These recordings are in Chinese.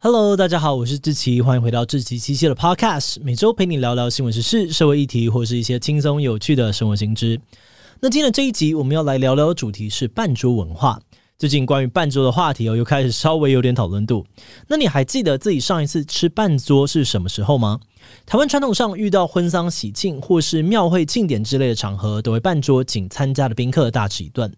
Hello，大家好，我是志奇，欢迎回到志奇七七的 Podcast，每周陪你聊聊新闻时事、社会议题，或是一些轻松有趣的生活新知。那今天的这一集，我们要来聊聊的主题是半桌文化。最近关于半桌的话题哦，又开始稍微有点讨论度。那你还记得自己上一次吃半桌是什么时候吗？台湾传统上遇到婚丧喜庆或是庙会庆典之类的场合，都会半桌，请参加的宾客大吃一顿。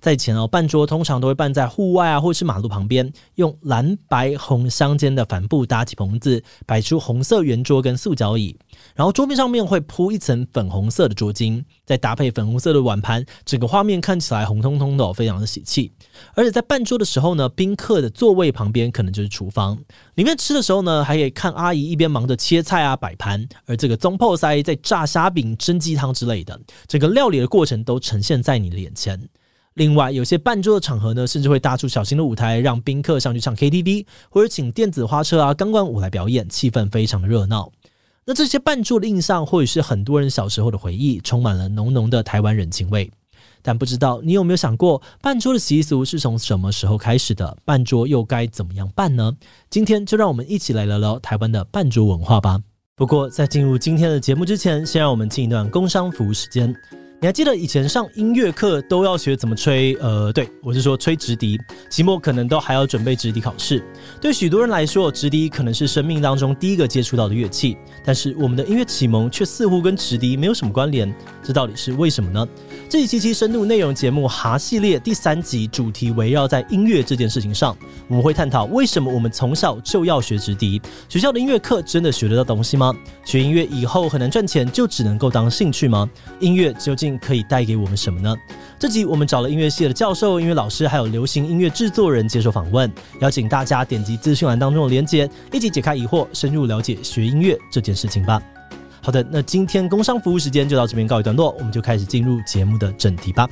在前哦，办桌通常都会办在户外啊，或是马路旁边，用蓝白红相间的帆布搭起棚子，摆出红色圆桌跟塑胶椅，然后桌面上面会铺一层粉红色的桌巾，再搭配粉红色的碗盘，整个画面看起来红彤彤的，非常的喜气。而且在办桌的时候呢，宾客的座位旁边可能就是厨房，里面吃的时候呢，还可以看阿姨一边忙着切菜啊、摆盘，而这个总铺师在炸虾饼、蒸鸡汤之类的，整个料理的过程都呈现在你的眼前。另外，有些办桌的场合呢，甚至会搭出小型的舞台，让宾客上去唱 KTV，或者请电子花车啊、钢管舞来表演，气氛非常的热闹。那这些办桌的印象，或许是很多人小时候的回忆，充满了浓浓的台湾人情味。但不知道你有没有想过，办桌的习俗是从什么时候开始的？办桌又该怎么样办呢？今天就让我们一起来聊聊台湾的办桌文化吧。不过，在进入今天的节目之前，先让我们进一段工商服务时间。你还记得以前上音乐课都要学怎么吹？呃，对，我是说吹直笛。期末可能都还要准备直笛考试。对许多人来说，直笛可能是生命当中第一个接触到的乐器。但是我们的音乐启蒙却似乎跟直笛没有什么关联。这到底是为什么呢？这一期期深度内容节目《哈系列》第三集主题围绕在音乐这件事情上，我们会探讨为什么我们从小就要学直笛？学校的音乐课真的学得到东西吗？学音乐以后很难赚钱，就只能够当兴趣吗？音乐究竟可以带给我们什么呢？这集我们找了音乐系的教授、音乐老师，还有流行音乐制作人接受访问，邀请大家点击资讯栏当中的链接，一起解开疑惑，深入了解学音乐这件事情吧。好的，那今天工商服务时间就到这边告一段落，我们就开始进入节目的正题吧。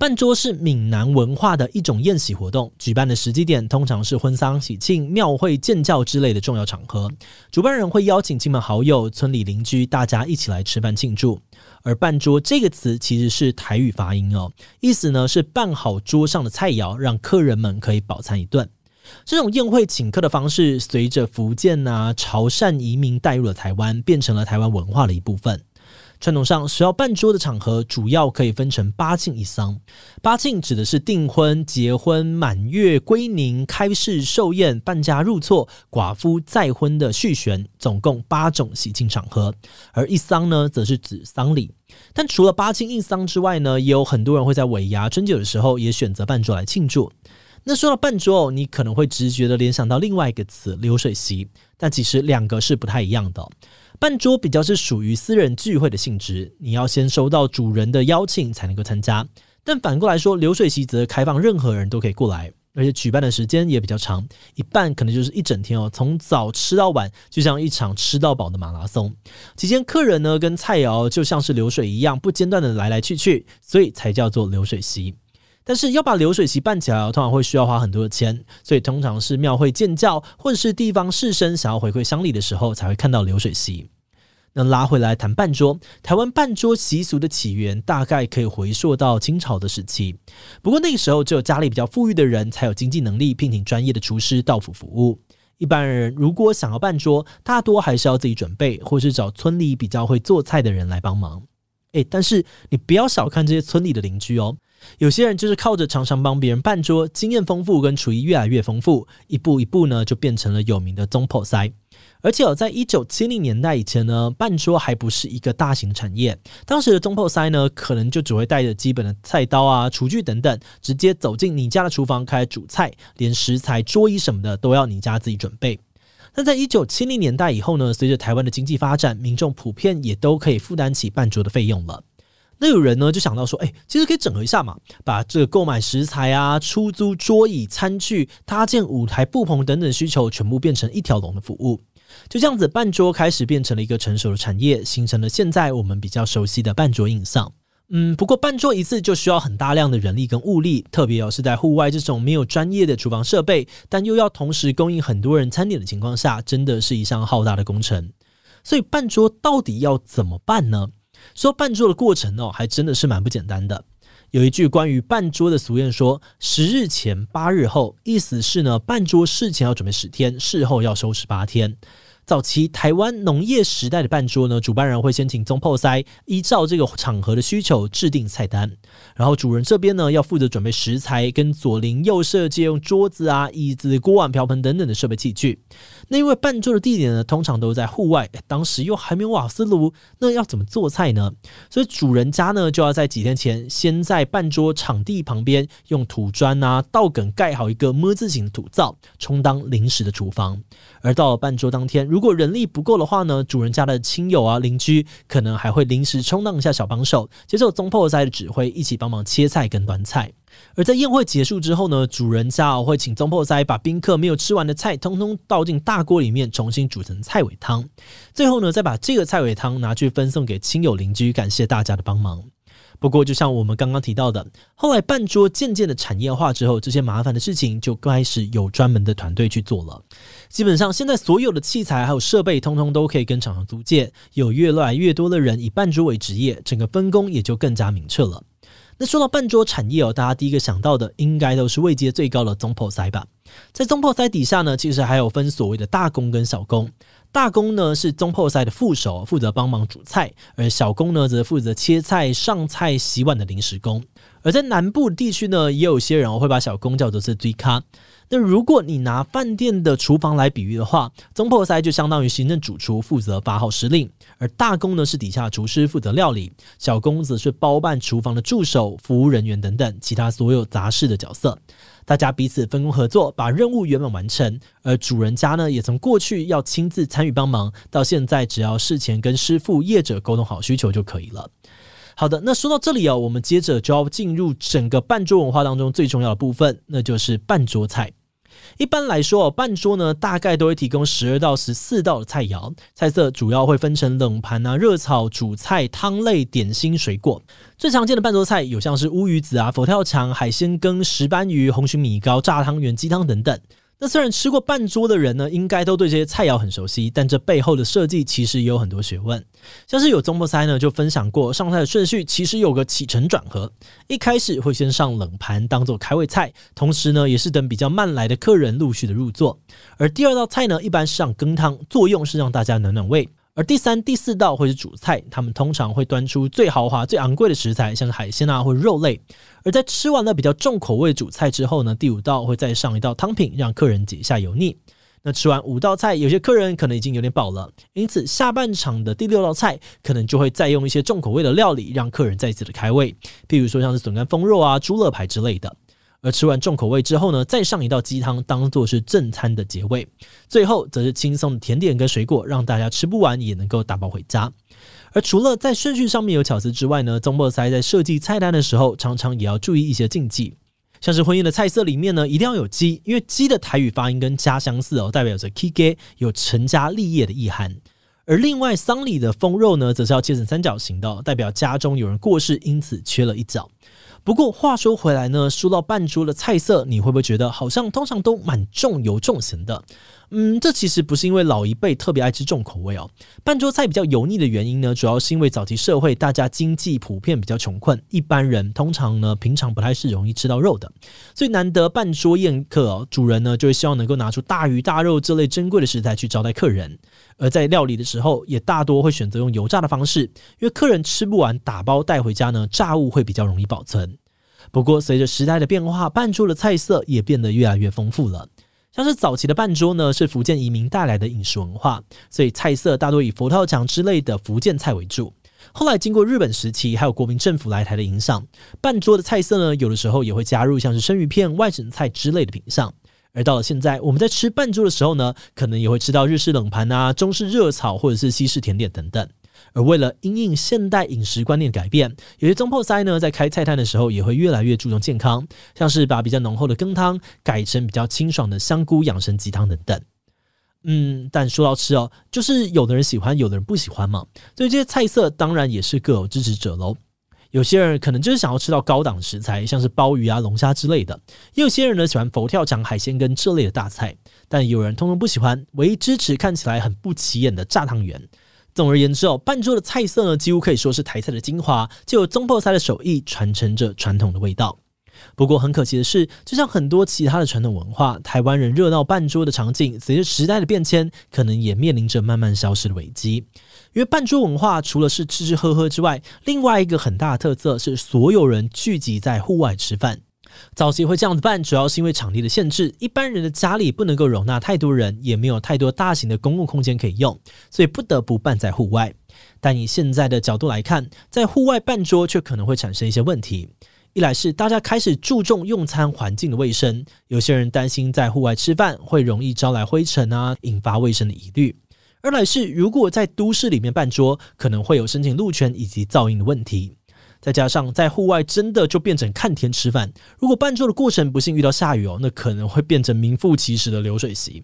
办桌是闽南文化的一种宴席活动，举办的时机点通常是婚丧喜庆、庙会、建醮之类的重要场合。主办人会邀请亲朋好友、村里邻居，大家一起来吃饭庆祝。而办桌这个词其实是台语发音哦，意思呢是办好桌上的菜肴，让客人们可以饱餐一顿。这种宴会请客的方式，随着福建啊、潮汕移民带入了台湾，变成了台湾文化的一部分。传统上需要办桌的场合，主要可以分成八庆一丧。八庆指的是订婚、结婚、满月、归宁、开市、寿宴、伴家入厝、寡妇再婚的续弦，总共八种喜庆场合。而一丧呢，则是指丧礼。但除了八庆一丧之外呢，也有很多人会在尾牙、春酒的时候也选择办桌来庆祝。那说到办桌，你可能会直觉的联想到另外一个词——流水席，但其实两个是不太一样的。办桌比较是属于私人聚会的性质，你要先收到主人的邀请才能够参加。但反过来说，流水席则开放任何人都可以过来，而且举办的时间也比较长，一办可能就是一整天哦，从早吃到晚，就像一场吃到饱的马拉松。期间客人呢跟菜肴就像是流水一样，不间断的来来去去，所以才叫做流水席。但是要把流水席办起来，通常会需要花很多的钱，所以通常是庙会建醮或者是地方士绅想要回馈乡里的时候，才会看到流水席。那拉回来谈半桌，台湾半桌习俗的起源大概可以回溯到清朝的时期。不过那个时候只有家里比较富裕的人才有经济能力聘请专业的厨师到府服务。一般人如果想要办桌，大多还是要自己准备，或是找村里比较会做菜的人来帮忙。诶，但是你不要小看这些村里的邻居哦。有些人就是靠着常常帮别人办桌，经验丰富跟厨艺越来越丰富，一步一步呢就变成了有名的总铺师。而且哦，在一九七零年代以前呢，办桌还不是一个大型产业。当时的总铺师呢，可能就只会带着基本的菜刀啊、厨具等等，直接走进你家的厨房开始煮菜，连食材、桌椅什么的都要你家自己准备。那在一九七零年代以后呢，随着台湾的经济发展，民众普遍也都可以负担起办桌的费用了。那有人呢就想到说，哎，其实可以整合一下嘛，把这个购买食材啊、出租桌椅、餐具、搭建舞台、布棚等等需求全部变成一条龙的服务。就这样子，办桌开始变成了一个成熟的产业，形成了现在我们比较熟悉的办桌印象。嗯，不过办桌一次就需要很大量的人力跟物力，特别要是在户外这种没有专业的厨房设备，但又要同时供应很多人餐点的情况下，真的是一项浩大的工程。所以办桌到底要怎么办呢？说办桌的过程哦，还真的是蛮不简单的。有一句关于办桌的俗谚说：“十日前八日后”，意思是呢，办桌事前要准备十天，事后要收拾八天。早期台湾农业时代的办桌呢，主办人会先请总铺师依照这个场合的需求制定菜单，然后主人这边呢要负责准备食材，跟左邻右舍借用桌子啊、椅子、锅碗瓢盆等等的设备器具。那因为办桌的地点呢，通常都在户外，当时又还没有瓦斯炉，那要怎么做菜呢？所以主人家呢就要在几天前，先在办桌场地旁边用土砖啊、稻梗盖好一个“么”字形的土灶，充当临时的厨房。而到了办桌当天，如如果人力不够的话呢，主人家的亲友啊、邻居可能还会临时充当一下小帮手，接受宗破塞的指挥，一起帮忙切菜跟端菜。而在宴会结束之后呢，主人家会请宗破塞把宾客没有吃完的菜，通通倒进大锅里面，重新煮成菜尾汤。最后呢，再把这个菜尾汤拿去分送给亲友邻居，感谢大家的帮忙。不过，就像我们刚刚提到的，后来半桌渐渐的产业化之后，这些麻烦的事情就开始有专门的团队去做了。基本上，现在所有的器材还有设备，通通都可以跟厂商租借。有越来越多的人以半桌为职业，整个分工也就更加明确了。那说到半桌产业哦，大家第一个想到的应该都是位阶最高的中破塞吧？在中破塞底下呢，其实还有分所谓的大工跟小工。大工呢是中破塞的副手，负责帮忙煮菜；而小工呢则负责切菜、上菜、洗碗的临时工。而在南部地区呢，也有些人会把小工叫做是追咖。那如果你拿饭店的厨房来比喻的话，总铺师就相当于行政主厨，负责发号施令；而大工呢是底下厨师，负责料理；小工则是包办厨房的助手、服务人员等等其他所有杂事的角色。大家彼此分工合作，把任务圆满完成。而主人家呢，也从过去要亲自参与帮忙，到现在只要事前跟师傅业者沟通好需求就可以了。好的，那说到这里哦，我们接着就要进入整个半桌文化当中最重要的部分，那就是半桌菜。一般来说半，桌呢，大概都会提供十二到十四道的菜肴，菜色主要会分成冷盘啊、热炒、主菜、汤类、点心、水果。最常见的半桌菜有像是乌鱼子啊、佛跳墙、海鲜羹、石斑鱼、红鲟米糕、炸汤圆、鸡汤等等。那虽然吃过半桌的人呢，应该都对这些菜肴很熟悉，但这背后的设计其实也有很多学问。像是有宗博塞呢就分享过，上菜的顺序其实有个起承转合，一开始会先上冷盘当做开胃菜，同时呢也是等比较慢来的客人陆续的入座。而第二道菜呢，一般是上羹汤，作用是让大家暖暖胃。而第三、第四道会是主菜，他们通常会端出最豪华、最昂贵的食材，像是海鲜啊或肉类。而在吃完了比较重口味主菜之后呢，第五道会再上一道汤品，让客人解下油腻。那吃完五道菜，有些客人可能已经有点饱了，因此下半场的第六道菜可能就会再用一些重口味的料理，让客人再次的开胃，譬如说像是笋干风肉啊、猪肋排之类的。而吃完重口味之后呢，再上一道鸡汤当做是正餐的结尾，最后则是轻松的甜点跟水果，让大家吃不完也能够打包回家。而除了在顺序上面有巧思之外呢，总铺师在设计菜单的时候，常常也要注意一些禁忌，像是婚宴的菜色里面呢，一定要有鸡，因为鸡的台语发音跟家相似哦，代表着起家，有成家立业的意涵。而另外桑里的风肉呢，则是要切成三角形的，代表家中有人过世，因此缺了一角。不过话说回来呢，说到半桌的菜色，你会不会觉得好像通常都蛮重油重咸的？嗯，这其实不是因为老一辈特别爱吃重口味哦。半桌菜比较油腻的原因呢，主要是因为早期社会大家经济普遍比较穷困，一般人通常呢平常不太是容易吃到肉的，所以难得办桌宴客，主人呢就会希望能够拿出大鱼大肉这类珍贵的食材去招待客人。而在料理的时候，也大多会选择用油炸的方式，因为客人吃不完打包带回家呢，炸物会比较容易保存。不过随着时代的变化，半桌的菜色也变得越来越丰富了。像是早期的半桌呢，是福建移民带来的饮食文化，所以菜色大多以佛跳墙之类的福建菜为主。后来经过日本时期还有国民政府来台的影响，半桌的菜色呢，有的时候也会加入像是生鱼片、外省菜之类的品项。而到了现在，我们在吃半桌的时候呢，可能也会吃到日式冷盘啊、中式热炒或者是西式甜点等等。而为了因应现代饮食观念的改变，有些总铺师呢，在开菜单的时候也会越来越注重健康，像是把比较浓厚的羹汤改成比较清爽的香菇养生鸡汤等等。嗯，但说到吃哦，就是有的人喜欢，有的人不喜欢嘛。所以这些菜色当然也是各有支持者喽。有些人可能就是想要吃到高档食材，像是鲍鱼啊、龙虾之类的；也有些人呢喜欢佛跳墙、海鲜跟这类的大菜，但有人通通不喜欢，唯一支持看起来很不起眼的炸汤圆。总而言之哦，半桌的菜色呢，几乎可以说是台菜的精华，就有总铺师的手艺传承着传统的味道。不过很可惜的是，就像很多其他的传统文化，台湾人热闹半桌的场景，随着时代的变迁，可能也面临着慢慢消失的危机。因为半桌文化除了是吃吃喝喝之外，另外一个很大的特色是所有人聚集在户外吃饭。早期会这样子办，主要是因为场地的限制，一般人的家里不能够容纳太多人，也没有太多大型的公共空间可以用，所以不得不办在户外。但以现在的角度来看，在户外办桌却可能会产生一些问题。一来是大家开始注重用餐环境的卫生，有些人担心在户外吃饭会容易招来灰尘啊，引发卫生的疑虑；二来是如果在都市里面办桌，可能会有申请路权以及噪音的问题。再加上在户外真的就变成看天吃饭，如果办桌的过程不幸遇到下雨哦，那可能会变成名副其实的流水席。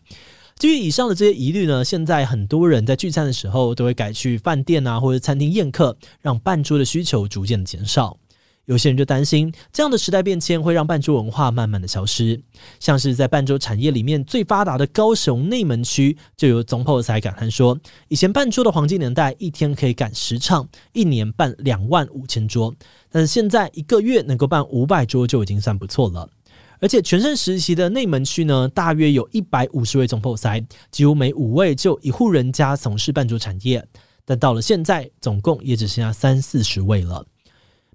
基于以上的这些疑虑呢，现在很多人在聚餐的时候都会改去饭店啊或者餐厅宴客，让办桌的需求逐渐减少。有些人就担心，这样的时代变迁会让办桌文化慢慢的消失。像是在办桌产业里面最发达的高雄内门区，就有总铺师感叹说，以前办桌的黄金年代，一天可以赶十场，一年办两万五千桌，但是现在一个月能够办五百桌就已经算不错了。而且全盛时期的内门区呢，大约有一百五十位总铺师，几乎每五位就一户人家从事办桌产业，但到了现在，总共也只剩下三四十位了。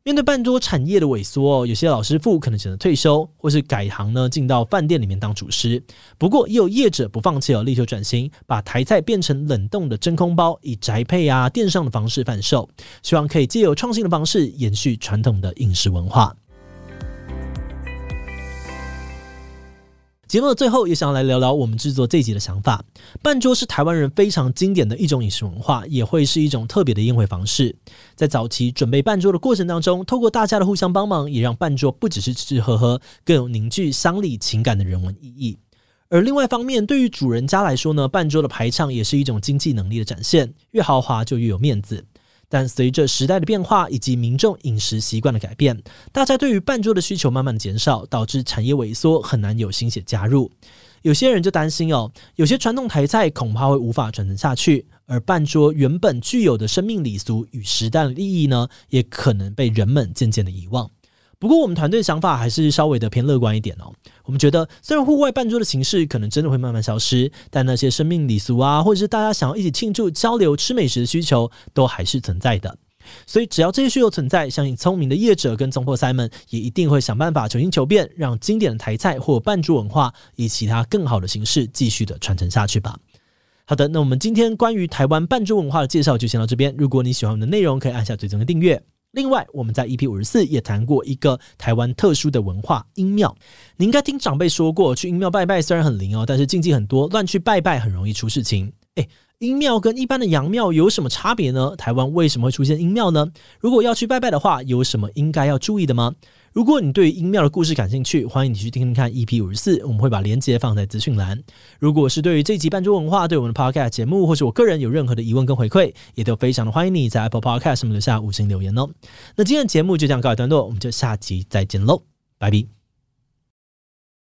面对半桌产业的萎缩，有些老师傅可能选择退休，或是改行呢，进到饭店里面当厨师。不过，也有业者不放弃，哦力求转型，把台菜变成冷冻的真空包，以宅配啊、电商的方式贩售，希望可以借由创新的方式延续传统的饮食文化。节目的最后，也想要来聊聊我们制作这集的想法。半桌是台湾人非常经典的一种饮食文化，也会是一种特别的宴会方式。在早期准备半桌的过程当中，透过大家的互相帮忙，也让半桌不只是吃吃喝喝，更有凝聚乡里情感的人文意义。而另外一方面，对于主人家来说呢，半桌的排场也是一种经济能力的展现，越豪华就越有面子。但随着时代的变化以及民众饮食习惯的改变，大家对于半桌的需求慢慢减少，导致产业萎缩，很难有新血加入。有些人就担心哦，有些传统台菜恐怕会无法传承下去，而半桌原本具有的生命礼俗与时代的意义呢，也可能被人们渐渐的遗忘。不过，我们团队想法还是稍微的偏乐观一点哦。我们觉得，虽然户外办桌的形式可能真的会慢慢消失，但那些生命礼俗啊，或者是大家想要一起庆祝、交流、吃美食的需求，都还是存在的。所以，只要这些需求存在，相信聪明的业者跟总破塞们也一定会想办法求新求变，让经典的台菜或办桌文化以其他更好的形式继续的传承下去吧。好的，那我们今天关于台湾办桌文化的介绍就先到这边。如果你喜欢我们的内容，可以按下追踪的订阅。另外，我们在 EP 五十四也谈过一个台湾特殊的文化——阴庙。你应该听长辈说过，去阴庙拜拜虽然很灵哦，但是禁忌很多，乱去拜拜很容易出事情。诶阴庙跟一般的阳庙有什么差别呢？台湾为什么会出现阴庙呢？如果要去拜拜的话，有什么应该要注意的吗？如果你对于阴庙的故事感兴趣，欢迎你去听听看 EP 五十四，我们会把链接放在资讯栏。如果是对于这集半桌文化，对我们的 Podcast 节目，或是我个人有任何的疑问跟回馈，也都非常的欢迎你在 Apple Podcast 上面留下五星留言哦。那今天的节目就这样告一段落，我们就下集再见喽，拜拜。